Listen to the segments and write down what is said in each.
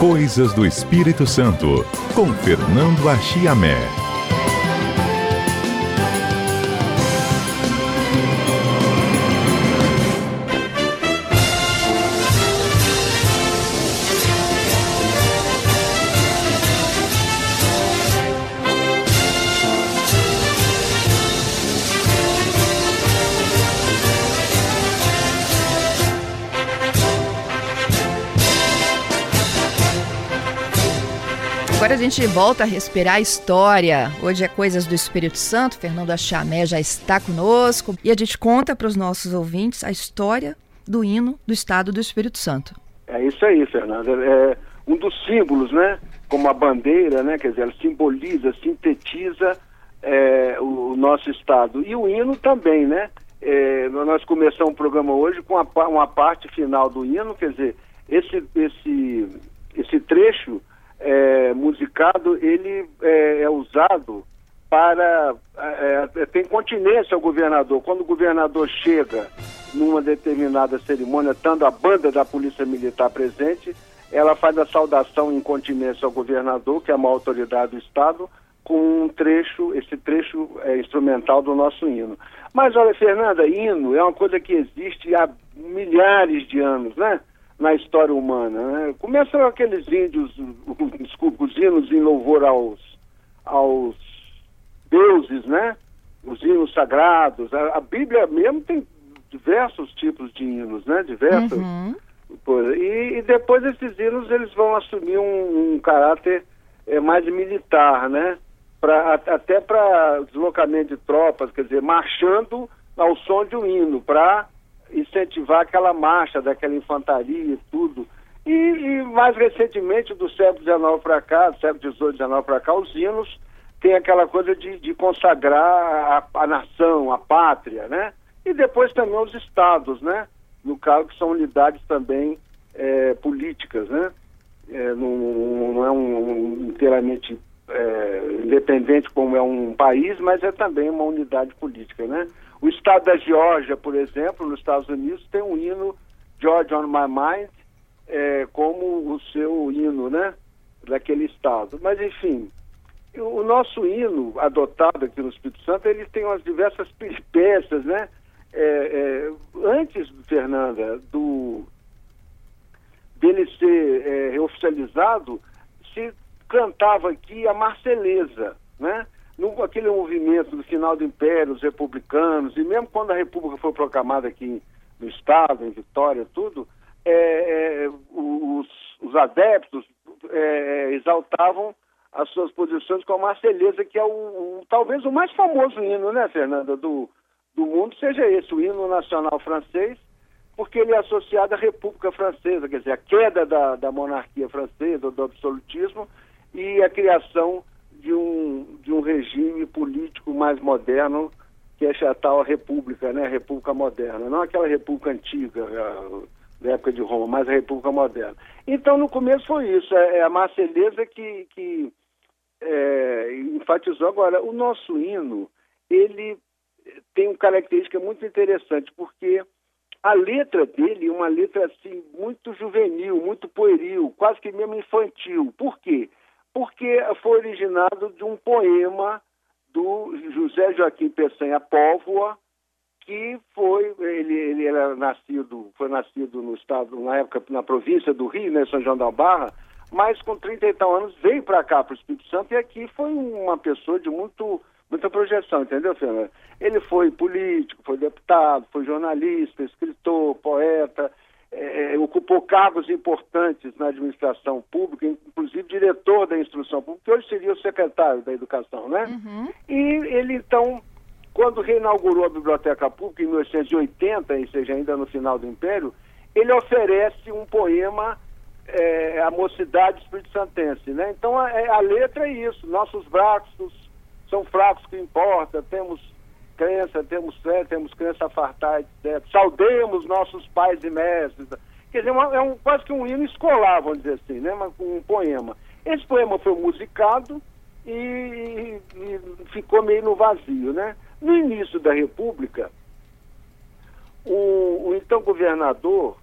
Coisas do Espírito Santo, com Fernando Achiamé. Gente volta a respirar a história. Hoje é Coisas do Espírito Santo. Fernando Achamé já está conosco e a gente conta para os nossos ouvintes a história do hino do Estado do Espírito Santo. É isso aí, Fernanda. É um dos símbolos, né? Como a bandeira, né? Quer dizer, ela simboliza, sintetiza é, o nosso Estado. E o hino também, né? É, nós começamos o programa hoje com uma, uma parte final do hino, quer dizer, esse, esse, esse trecho é, musicado, ele é, é usado para. É, é, tem continência ao governador. Quando o governador chega numa determinada cerimônia, estando a banda da Polícia Militar presente, ela faz a saudação em continência ao governador, que é a maior autoridade do Estado, com um trecho, esse trecho é, instrumental do nosso hino. Mas olha, Fernanda, hino é uma coisa que existe há milhares de anos, né? Na história humana. Né? Começam aqueles índios, desculpa, os hinos em louvor aos, aos deuses, né? Os hinos sagrados. A, a Bíblia mesmo tem diversos tipos de hinos, né? Diversos. Uhum. E, e, depois esses hinos eles vão assumir um, um caráter é, mais militar, né? Pra, até para deslocamento de tropas, quer dizer, marchando ao som de um hino, para incentivar aquela marcha daquela infantaria e tudo. E, e, mais recentemente, do século XIX para cá, do século XVIII, XIX para cá, os hinos têm aquela coisa de, de consagrar a, a, nação, a pátria, né? E depois também os estados, né? No caso, que são unidades também é, políticas, né? É, não, não, é um, um inteiramente é, independente como é um país, mas é também uma unidade política, né? O estado da Geórgia, por exemplo, nos Estados Unidos, tem um hino Georgia on My Mind é, como o seu hino, né? Daquele estado. Mas, enfim, o nosso hino adotado aqui no Espírito Santo, ele tem umas diversas peripécias, né? É, é, antes, Fernanda, do dele ser é, oficializado, se cantava aqui a Marceleza, né? No, aquele movimento do final do Império, os republicanos, e mesmo quando a República foi proclamada aqui no Estado, em Vitória, tudo, é, é, os, os, adeptos é, é, exaltavam as suas posições com a Marselhesa, que é o, o, talvez o mais famoso hino, né, Fernanda, do, do mundo, seja esse, o hino nacional francês, porque ele é associado à República Francesa, quer dizer, a queda da, da monarquia francesa, do absolutismo, e a criação de um, de um regime político mais moderno, que é a tal república, né? A república moderna. Não aquela república antiga, da época de Roma, mas a república moderna. Então, no começo foi isso, é, é a Marceleza que, que é, enfatizou. Agora, o nosso hino, ele tem uma característica muito interessante, porque a letra dele é uma letra assim muito juvenil, muito pueril, quase que mesmo infantil. Por quê? Porque foi originado de um poema do José Joaquim Peçanha Póvoa, que foi ele, ele era nascido foi nascido no estado na época na província do Rio, né, São João da Barra, mas com 30 e tal anos veio para cá para o Espírito Santo e aqui foi uma pessoa de muito muita projeção, entendeu, Fernando? Ele foi político, foi deputado, foi jornalista, escritor, poeta, é, é, ocupou cargos importantes na administração pública, inclusive diretor da instrução pública, que hoje seria o secretário da educação, né? Uhum. E ele, então, quando reinaugurou a Biblioteca Pública em 1880, ou seja, ainda no final do Império, ele oferece um poema é, à mocidade espírito-santense, né? Então, a, a letra é isso, nossos braços são fracos que importa, temos crença, temos fé, temos crença a fartar, etc. Saudemos nossos pais e mestres. Quer dizer, uma, é um, quase que um hino escolar, vamos dizer assim, né? um poema. Esse poema foi musicado e, e, ficou meio no vazio, né? No início da República, o, o então governador,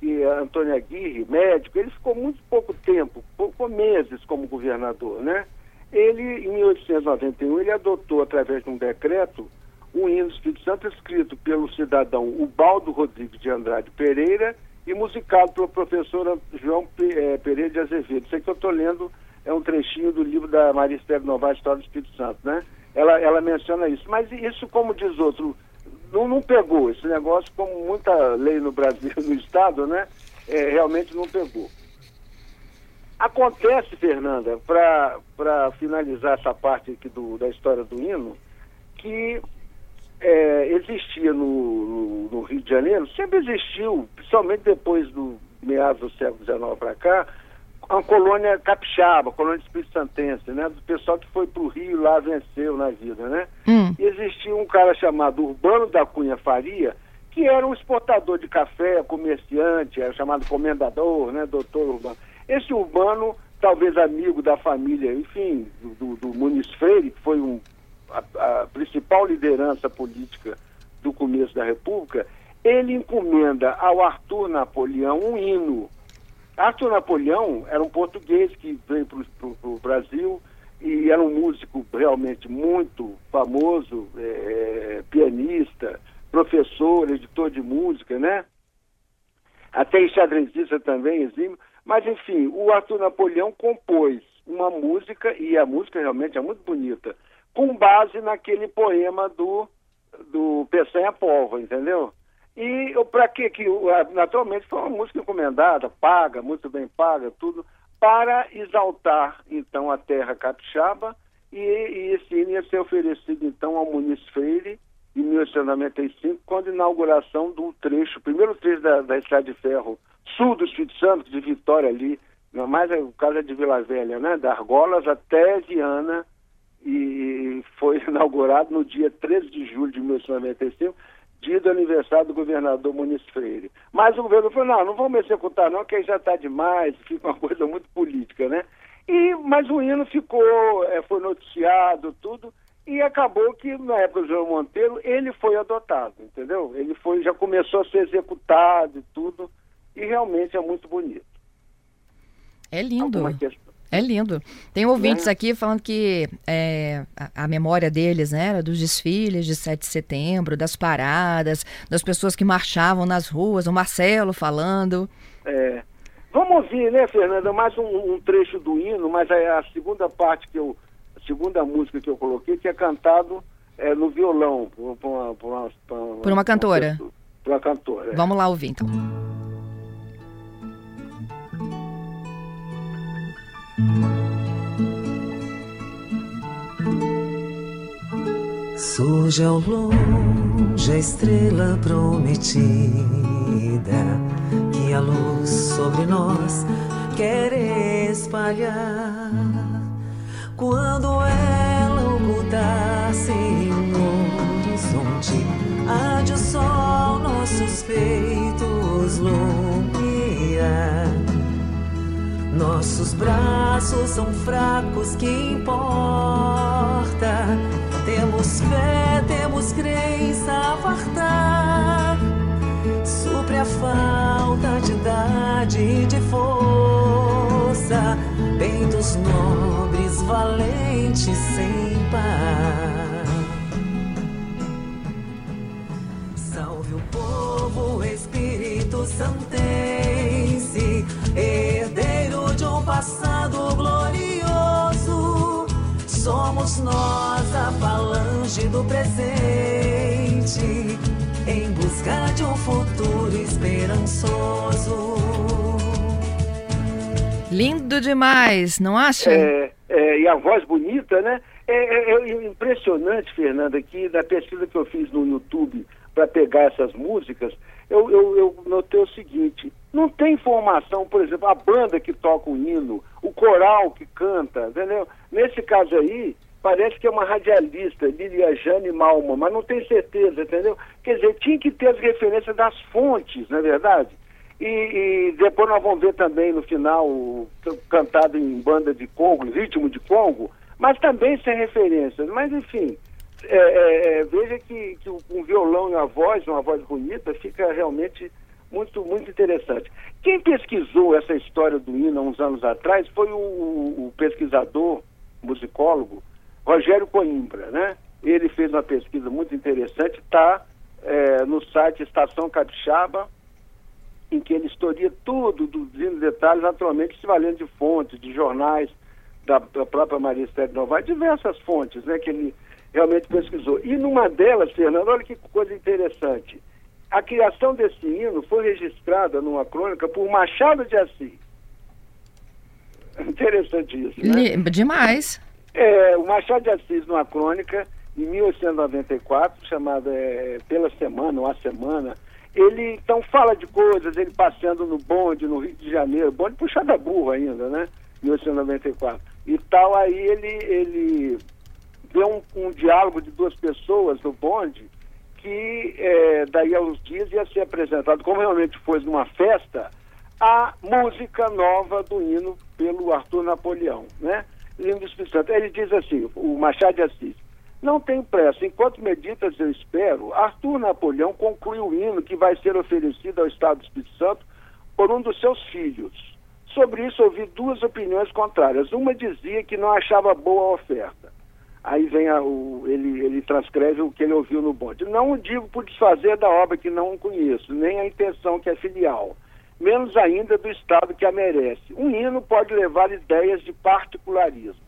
que Antônio Aguirre, médico, ele ficou muito pouco tempo, pouco meses como governador, né? Ele, em 1891, ele adotou, através de um decreto, um hino do Espírito Santo escrito pelo cidadão Ubaldo Rodrigues de Andrade Pereira e musicado pelo professor João eh, Pereira de Azevedo. Isso que eu estou lendo é um trechinho do livro da Maria Esther Novaes, História do Espírito Santo, né? Ela, ela menciona isso. Mas isso, como diz outro, não, não pegou. Esse negócio, como muita lei no Brasil, no Estado, né? É, realmente não pegou. Acontece, Fernanda, para finalizar essa parte aqui do, da história do hino, que é, existia no, no, no, Rio de Janeiro, sempre existiu, principalmente depois do meados do século XIX para cá, uma colônia capixaba, colônia espírito santense, né? Do pessoal que foi para o Rio lá venceu na vida, né? Hum. E existia um cara chamado Urbano da Cunha Faria, que era um exportador de café, comerciante, era chamado comendador, né? Doutor Urbano. Esse Urbano, talvez amigo da família, enfim, do, do, do Muniz Freire, que foi um, a, a principal liderança política do começo da República, ele encomenda ao Arthur Napoleão um hino Arthur Napoleão era um português que veio para o Brasil e era um músico realmente muito famoso, é, é, pianista, professor, editor de música, né? Até enxadrezista também, exímio. Mas, enfim, o Arthur Napoleão compôs uma música, e a música realmente é muito bonita, com base naquele poema do, do Peçanha Pova, entendeu? E para que que naturalmente foi uma música encomendada, paga, muito bem paga, tudo para exaltar então a terra capixaba e, e esse hino ia ser oferecido então ao Muniz Freire em 1895, quando a inauguração do trecho, primeiro trecho da, da estrada de ferro sul do Espírito Santo, de Vitória ali, mais o caso é de Vila Velha, né, da Argolas até Viana, e foi inaugurado no dia 13 de julho de 1895, dia do aniversário do governador Muniz Freire. Mas o governo falou, não, não vamos executar não, que aí já está demais, fica uma coisa muito política, né? E, mas o hino ficou, é, foi noticiado, tudo, e acabou que na época do João Monteiro ele foi adotado, entendeu? Ele foi, já começou a ser executado e tudo, e realmente é muito bonito. É lindo. É lindo. Tem ouvintes é. aqui falando que é, a, a, memória deles, né, dos desfiles de 7 de setembro, das paradas, das pessoas que marchavam nas ruas, o Marcelo falando. É. Vamos ouvir, né, Fernanda, mais um, um trecho do hino, mas é a segunda parte que eu, a segunda música que eu coloquei, que é cantado é, no violão, por, por, uma, por, uma, por uma, cantora. Por uma cantora. É. Vamos lá ouvir, então. Surge ao longe a estrela prometida que a luz sobre nós quer espalhar. Quando ela ocultar-se no horizonte, há de o sol nossos peitos lumiar. Nossos braços são fracos, que importa? Temos fé, temos crença a fartar. Supre a falta de idade e de força. Peitos nobres, valentes, sem par. Salve o povo, Espírito Santense, herdeiro de um passado glorioso. Somos nós falange do presente, em busca de um futuro esperançoso. Lindo demais, não acha? É, é, e a voz bonita, né? É, é, é, impressionante, Fernanda, que na pesquisa que eu fiz no YouTube para pegar essas músicas, eu, eu, eu, notei o seguinte: não tem informação, por exemplo, a banda que toca o hino, o coral que canta, entendeu? Nesse caso aí, parece que é uma radialista, Lilia Jane Malma, mas não tem certeza, entendeu? Quer dizer, tinha que ter as referências das fontes, não é verdade? E, e depois nós vamos ver também no final cantado em banda de Congo, ritmo de Congo, mas também sem referências. Mas enfim, é, é, é, veja que, que um violão e uma voz, uma voz bonita, fica realmente muito, muito interessante. Quem pesquisou essa história do hino há uns anos atrás foi o, o pesquisador, musicólogo, Rogério Coimbra, né? Ele fez uma pesquisa muito interessante, está é, no site Estação Capixaba, em que ele historia tudo, dos detalhes, naturalmente se valendo de fontes, de jornais, da, da própria Maria Esther Novaes, diversas fontes, né, que ele realmente pesquisou. E numa delas, Fernando, olha que coisa interessante. A criação desse hino foi registrada numa crônica por Machado de Assis. Interessante isso, né? Demais. É, o Machado de Assis, numa crônica, em 1894, chamada é, Pela Semana, ou A Semana, ele então fala de coisas, ele passeando no bonde, no Rio de Janeiro, bonde puxado a burro ainda, né? 1894. E tal, aí ele, ele deu um, um diálogo de duas pessoas no bonde, que é, daí a uns dias ia ser apresentado, como realmente foi numa festa, a música nova do hino pelo Arthur Napoleão, né? Hino do Espírito Santo. Ele diz assim, o Machado de Assis, não tem pressa, enquanto meditas eu espero, Arthur Napoleão conclui o hino que vai ser oferecido ao Estado do Espírito Santo por um dos seus filhos. Sobre isso ouvi duas opiniões contrárias. Uma dizia que não achava boa a oferta. Aí vem a, o, ele, ele transcreve o que ele ouviu no bonde. Não o digo por desfazer da obra que não conheço, nem a intenção que é filial, menos ainda do Estado que a merece. Um hino pode levar ideias de particularismo.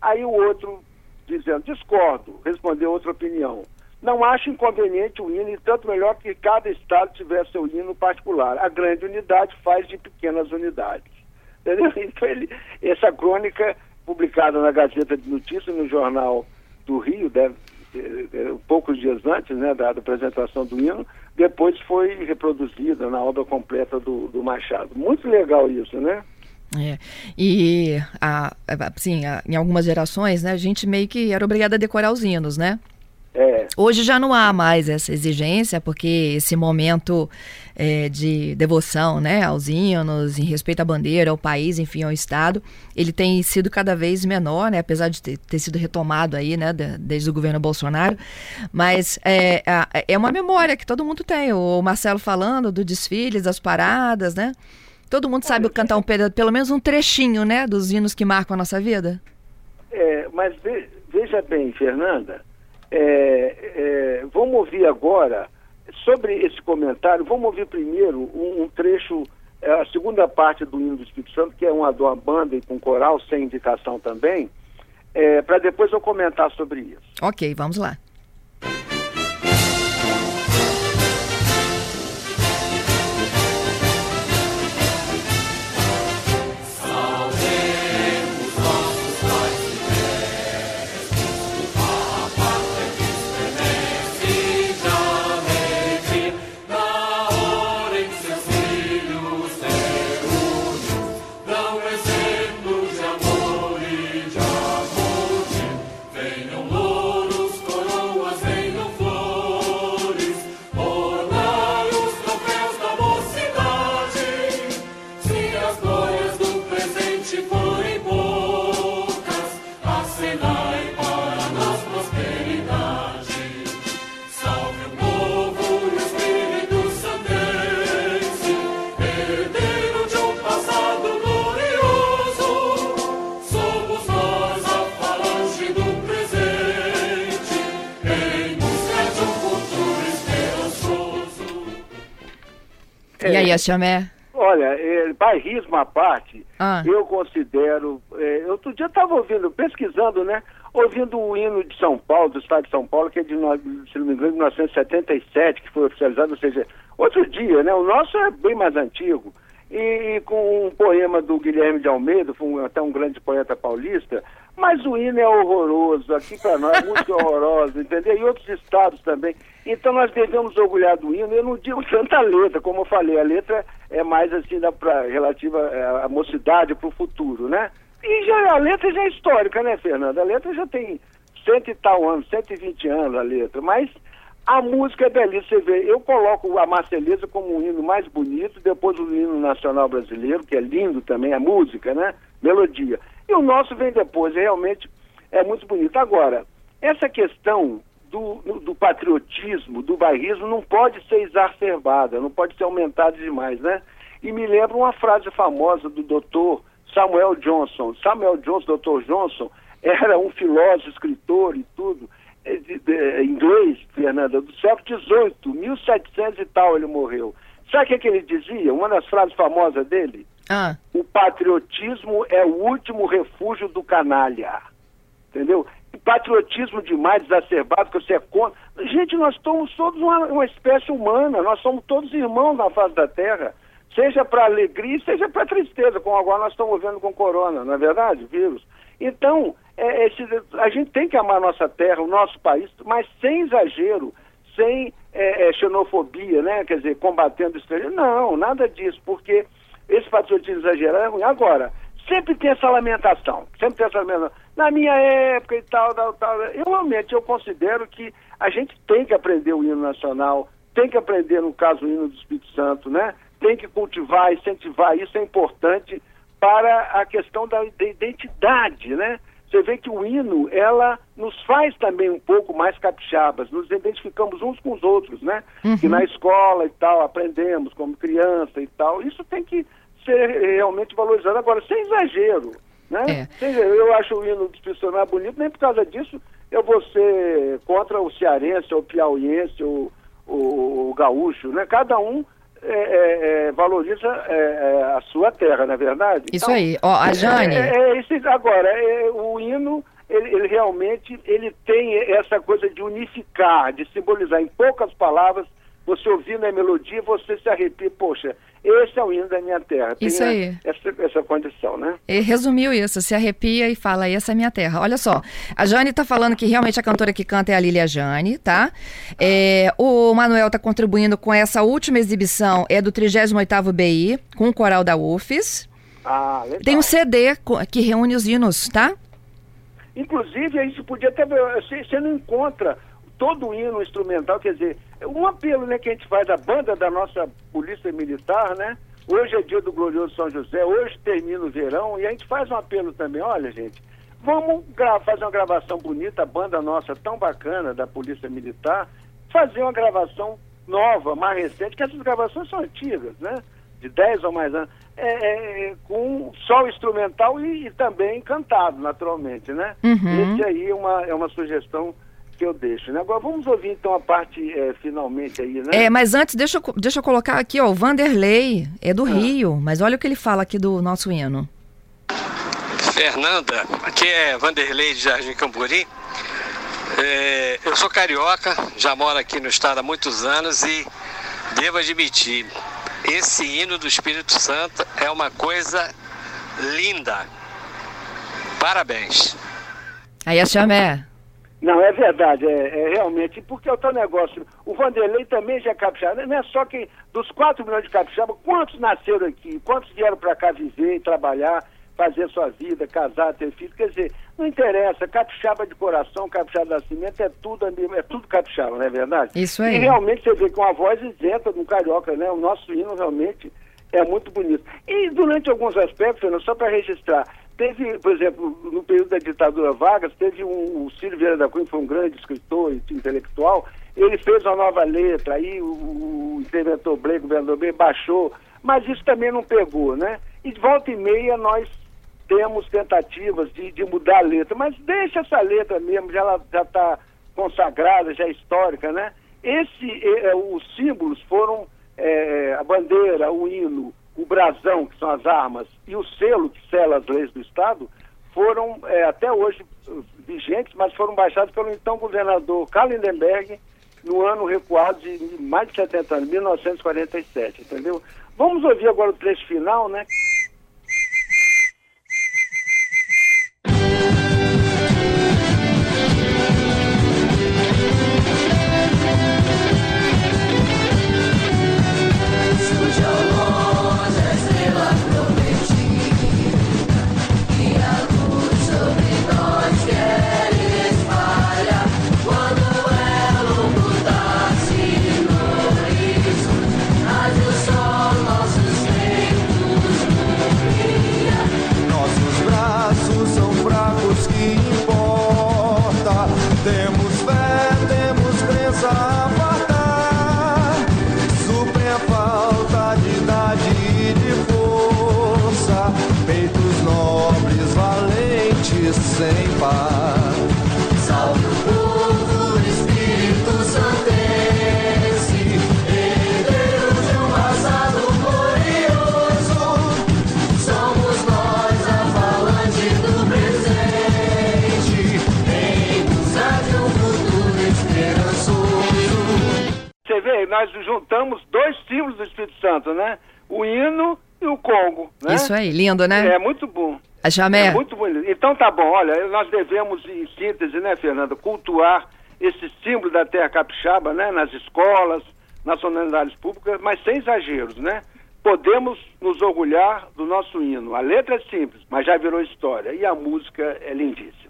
Aí o outro dizendo, discordo, respondeu outra opinião. Não acho inconveniente o hino, e tanto melhor que cada estado tivesse seu hino particular. A grande unidade faz de pequenas unidades. Entendeu? Então, ele, essa crônica, publicada na Gazeta de Notícias, no Jornal do Rio, deve, é, poucos dias antes né, da, da, apresentação do hino, depois foi reproduzida na obra completa do, do Machado. Muito legal isso, né? É. E a, assim, a, em algumas gerações, né, a gente meio que era obrigada a decorar os hinos, né? É. Hoje já não há mais essa exigência, porque esse momento é, de devoção né, aos hinos, em respeito à bandeira, ao país, enfim, ao Estado, ele tem sido cada vez menor, né, apesar de ter, ter sido retomado aí, né, de, desde o governo Bolsonaro. Mas é, é uma memória que todo mundo tem. O Marcelo falando do desfiles, das paradas, né? Todo mundo sabe cantar um pedaço, pelo menos um trechinho, né, dos hinos que marcam a nossa vida. É, mas veja bem, Fernanda, é, é, vamos ouvir agora, sobre esse comentário, vamos ouvir primeiro um, um trecho, é, a segunda parte do hino do Espírito Santo, que é uma uma banda e com coral, sem indicação também, é, para depois eu comentar sobre isso. Ok, vamos lá. E aí, a chamé? Olha, é, bairrismo à parte, ah. eu considero. É, outro dia estava ouvindo, pesquisando, né? Ouvindo o hino de São Paulo, do estado de São Paulo, que é de, se não me engano, de 1977, que foi oficializado, ou seja, outro dia, né? O nosso é bem mais antigo. E, e com um poema do Guilherme de Almeida, foi um, até um grande poeta paulista, mas o hino é horroroso, aqui para nós, música horrorosa, entendeu? E outros estados também. Então nós devemos orgulhar do hino. Eu não digo tanta letra, como eu falei, a letra é mais assim da, pra, relativa é, à mocidade, para o futuro, né? E já, a letra já é histórica, né, Fernanda? A letra já tem cento e tal anos, 120 anos a letra, mas a música é belíssima, você vê, eu coloco a Marceleza como o hino mais bonito, depois o hino nacional brasileiro, que é lindo também, a música, né? Melodia. E o nosso vem depois, realmente é muito bonito. Agora, essa questão do, do patriotismo, do bairrismo, não pode ser exacerbada, não pode ser aumentada demais, né? E me lembra uma frase famosa do doutor Samuel Johnson. Samuel Johnson, doutor Johnson, era um filósofo, escritor e tudo, é, inglês, Fernanda, do século XVIII, 1700 e tal ele morreu. Sabe o que, que ele dizia? Uma das frases famosas dele? Ah. O patriotismo é o último refúgio do canalha. Entendeu? patriotismo demais, exacerbado, que você é contra. Gente, nós somos todos uma, uma espécie humana, nós somos todos irmãos na face da Terra, seja para alegria, seja para tristeza, como agora nós estamos vendo com corona, não é verdade? Vírus. Então, é, esse, a gente tem que amar nossa terra, o nosso país, mas sem exagero, sem é, é, xenofobia, né? Quer dizer, combatendo estrangeiro. Não, nada disso, porque esse patriotismo exagerado é ruim. Agora, sempre tem essa lamentação, sempre tem essa lamentação. Na minha época e tal, tal, tal. Eu realmente eu considero que a gente tem que aprender o hino nacional, tem que aprender, no caso, o hino do Espírito Santo, né? Tem que cultivar, incentivar, isso é importante para a questão da identidade, né? Você vê que o hino, ela nos faz também um pouco mais capixabas, nos identificamos uns com os outros, né? Uhum. Que na escola e tal, aprendemos como criança e tal. Isso tem que ser realmente valorizado. Agora, sem exagero, né? É. Eu acho o hino dos Pistonais bonito, nem por causa disso eu vou ser contra o cearense, ou o piauiense, ou o, o gaúcho, né? Cada um é, é, é, valoriza é, é, a sua terra, não é verdade? Isso aí. Ó, a Jane... É, esse, agora, o hino, ele, ele, realmente ele tem essa coisa de unificar, de simbolizar em poucas palavras, você ouvindo a melodia, você se arrepia, poxa, esse é o hino da minha terra. Tem Isso aí. Essa, essa condição, né? Ele resumiu isso, se arrepia e fala, essa é minha terra. Olha só, a Jane está falando que realmente a cantora que canta é a Lilia Jane, tá? É, o Manuel está contribuindo com essa última exibição, é do 38º BI, com o coral da UFES. Ah, legal. Tem um CD que reúne os hinos, tá? Inclusive, gente podia até ver, você não encontra todo o hino instrumental, quer dizer, um apelo né, que a gente faz da banda da nossa Polícia Militar, né? Hoje é dia do glorioso São José, hoje termina o verão, e a gente faz um apelo também, olha gente, vamos fazer uma gravação bonita, a banda nossa tão bacana da Polícia Militar, fazer uma gravação nova, mais recente, que essas gravações são antigas, né? De 10 ou mais anos, é, é, com só instrumental e, e, também cantado, naturalmente, né? Uhum. Esse aí é uma, é uma sugestão que eu deixo. Né? Agora vamos ouvir então a parte é, finalmente aí, né? É, mas antes deixa eu, deixa eu colocar aqui, ó, o Vanderlei é do ah. Rio, mas olha o que ele fala aqui do nosso hino. Fernanda, aqui é Vanderlei de Jardim Camburi. É, eu sou carioca, já moro aqui no estado há muitos anos e devo admitir, esse hino do Espírito Santo é uma coisa linda. Parabéns. Aí a chamé. Não, é verdade, é, é, realmente, porque é o teu negócio, o Vanderlei também já é capixaba, não é só que dos 4 milhões de capixaba, quantos nasceram aqui, quantos vieram para cá viver e trabalhar, fazer sua vida, casar, ter filhos, quer dizer, não interessa, capixaba de coração, capixaba de nascimento, é tudo, é tudo capixaba, não é verdade? Isso aí. E realmente você vê com a voz isenta do carioca, né, o nosso hino realmente é muito bonito. E durante alguns aspectos, Fernando, só para registrar, Teve, por exemplo, no período da ditadura Vargas, teve um, o Ciro Vieira da Cunha, foi um grande escritor e intelectual, ele fez uma nova letra, aí o, o interventor Blake, o governador Blake, baixou, mas isso também não pegou, né? E de volta e meia nós temos tentativas de, de mudar a letra, mas deixa essa letra mesmo, já está consagrada, já é histórica, né? Esse, é, os símbolos foram é, a bandeira, o hino, o brasão, que são as armas, e o selo, que sela as leis do Estado, foram é, até hoje vigentes, mas foram baixados pelo então governador Karl Lindenberg no ano recuado de mais de 70 anos, 1947, entendeu? Vamos ouvir agora o trecho final, né? Juntamos dois símbolos do Espírito Santo, né? O hino e o Congo, né? Isso aí, lindo, né? É muito bom. A Jamé. É muito bonito. Então tá bom, olha, nós devemos, em síntese, né, Fernanda, cultuar esse símbolo da terra capixaba, né, nas escolas, nas solenidades públicas, mas sem exageros, né? Podemos nos orgulhar do nosso hino. A letra é simples, mas já virou história. E a música é lindíssima.